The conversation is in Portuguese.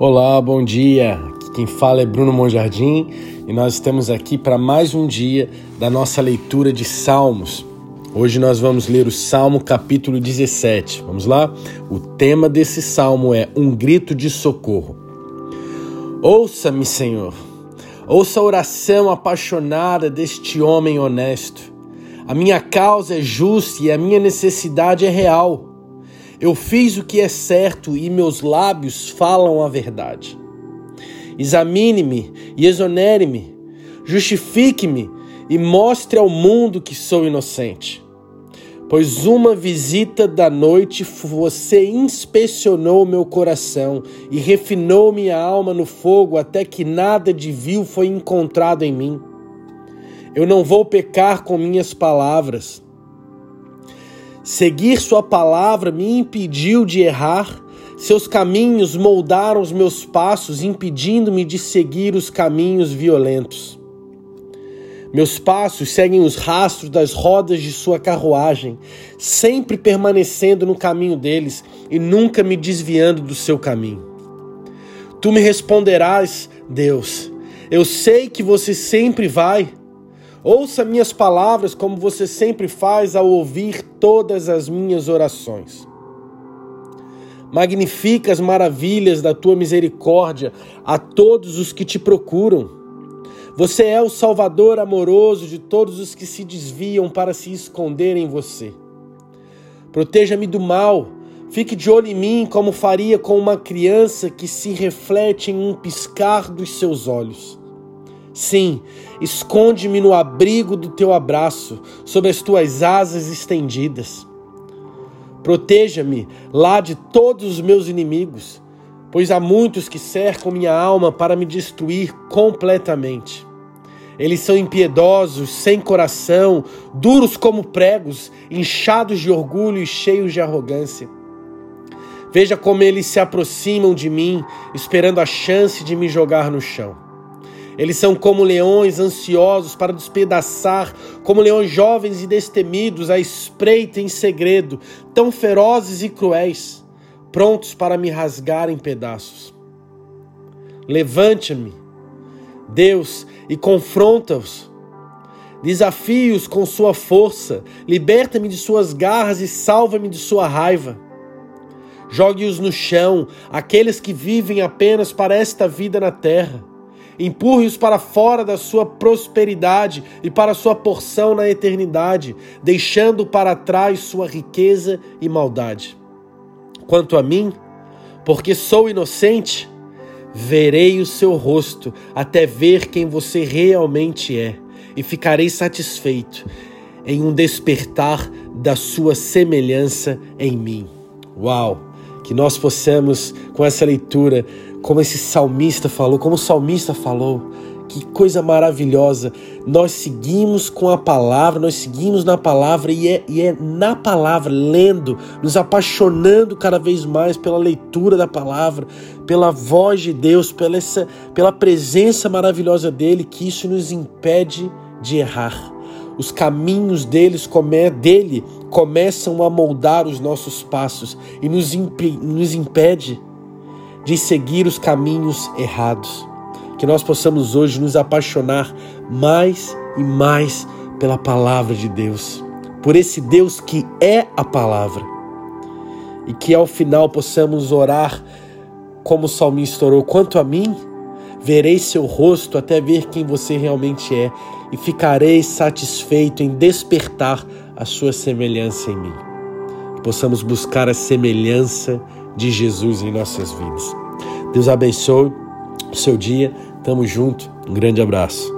Olá, bom dia. Aqui quem fala é Bruno Monjardim e nós estamos aqui para mais um dia da nossa leitura de Salmos. Hoje nós vamos ler o Salmo capítulo 17. Vamos lá? O tema desse salmo é um grito de socorro. Ouça-me, Senhor. Ouça a oração apaixonada deste homem honesto. A minha causa é justa e a minha necessidade é real. Eu fiz o que é certo e meus lábios falam a verdade. Examine-me e exonere-me, justifique-me e mostre ao mundo que sou inocente. Pois uma visita da noite você inspecionou meu coração e refinou minha alma no fogo até que nada de vil foi encontrado em mim. Eu não vou pecar com minhas palavras Seguir Sua palavra me impediu de errar. Seus caminhos moldaram os meus passos, impedindo-me de seguir os caminhos violentos. Meus passos seguem os rastros das rodas de sua carruagem, sempre permanecendo no caminho deles e nunca me desviando do seu caminho. Tu me responderás, Deus. Eu sei que você sempre vai. Ouça minhas palavras como você sempre faz ao ouvir todas as minhas orações. Magnifica as maravilhas da tua misericórdia a todos os que te procuram. Você é o Salvador amoroso de todos os que se desviam para se esconder em você. Proteja-me do mal, fique de olho em mim como faria com uma criança que se reflete em um piscar dos seus olhos. Sim, esconde-me no abrigo do teu abraço, sob as tuas asas estendidas. Proteja-me lá de todos os meus inimigos, pois há muitos que cercam minha alma para me destruir completamente. Eles são impiedosos, sem coração, duros como pregos, inchados de orgulho e cheios de arrogância. Veja como eles se aproximam de mim, esperando a chance de me jogar no chão. Eles são como leões ansiosos para despedaçar, como leões jovens e destemidos à espreita em segredo, tão ferozes e cruéis, prontos para me rasgar em pedaços. Levante-me, Deus, e confronta-os. Desafie-os com sua força, liberta-me de suas garras e salva-me de sua raiva. Jogue-os no chão, aqueles que vivem apenas para esta vida na terra Empurre-os para fora da sua prosperidade e para sua porção na eternidade, deixando para trás sua riqueza e maldade. Quanto a mim, porque sou inocente, verei o seu rosto até ver quem você realmente é, e ficarei satisfeito em um despertar da sua semelhança em mim. Uau! Que nós possamos, com essa leitura, como esse salmista falou, como o salmista falou, que coisa maravilhosa. Nós seguimos com a palavra, nós seguimos na palavra e é, e é na palavra, lendo, nos apaixonando cada vez mais pela leitura da palavra, pela voz de Deus, pela, essa, pela presença maravilhosa dele, que isso nos impede de errar. Os caminhos deles dele começam a moldar os nossos passos e nos, imp, nos impede de seguir os caminhos errados. Que nós possamos hoje nos apaixonar mais e mais pela palavra de Deus, por esse Deus que é a palavra. E que ao final possamos orar como o salmista orou: quanto a mim, verei seu rosto até ver quem você realmente é, e ficarei satisfeito em despertar a sua semelhança em mim. Possamos buscar a semelhança de Jesus em nossas vidas. Deus abençoe o seu dia. Tamo junto. Um grande abraço.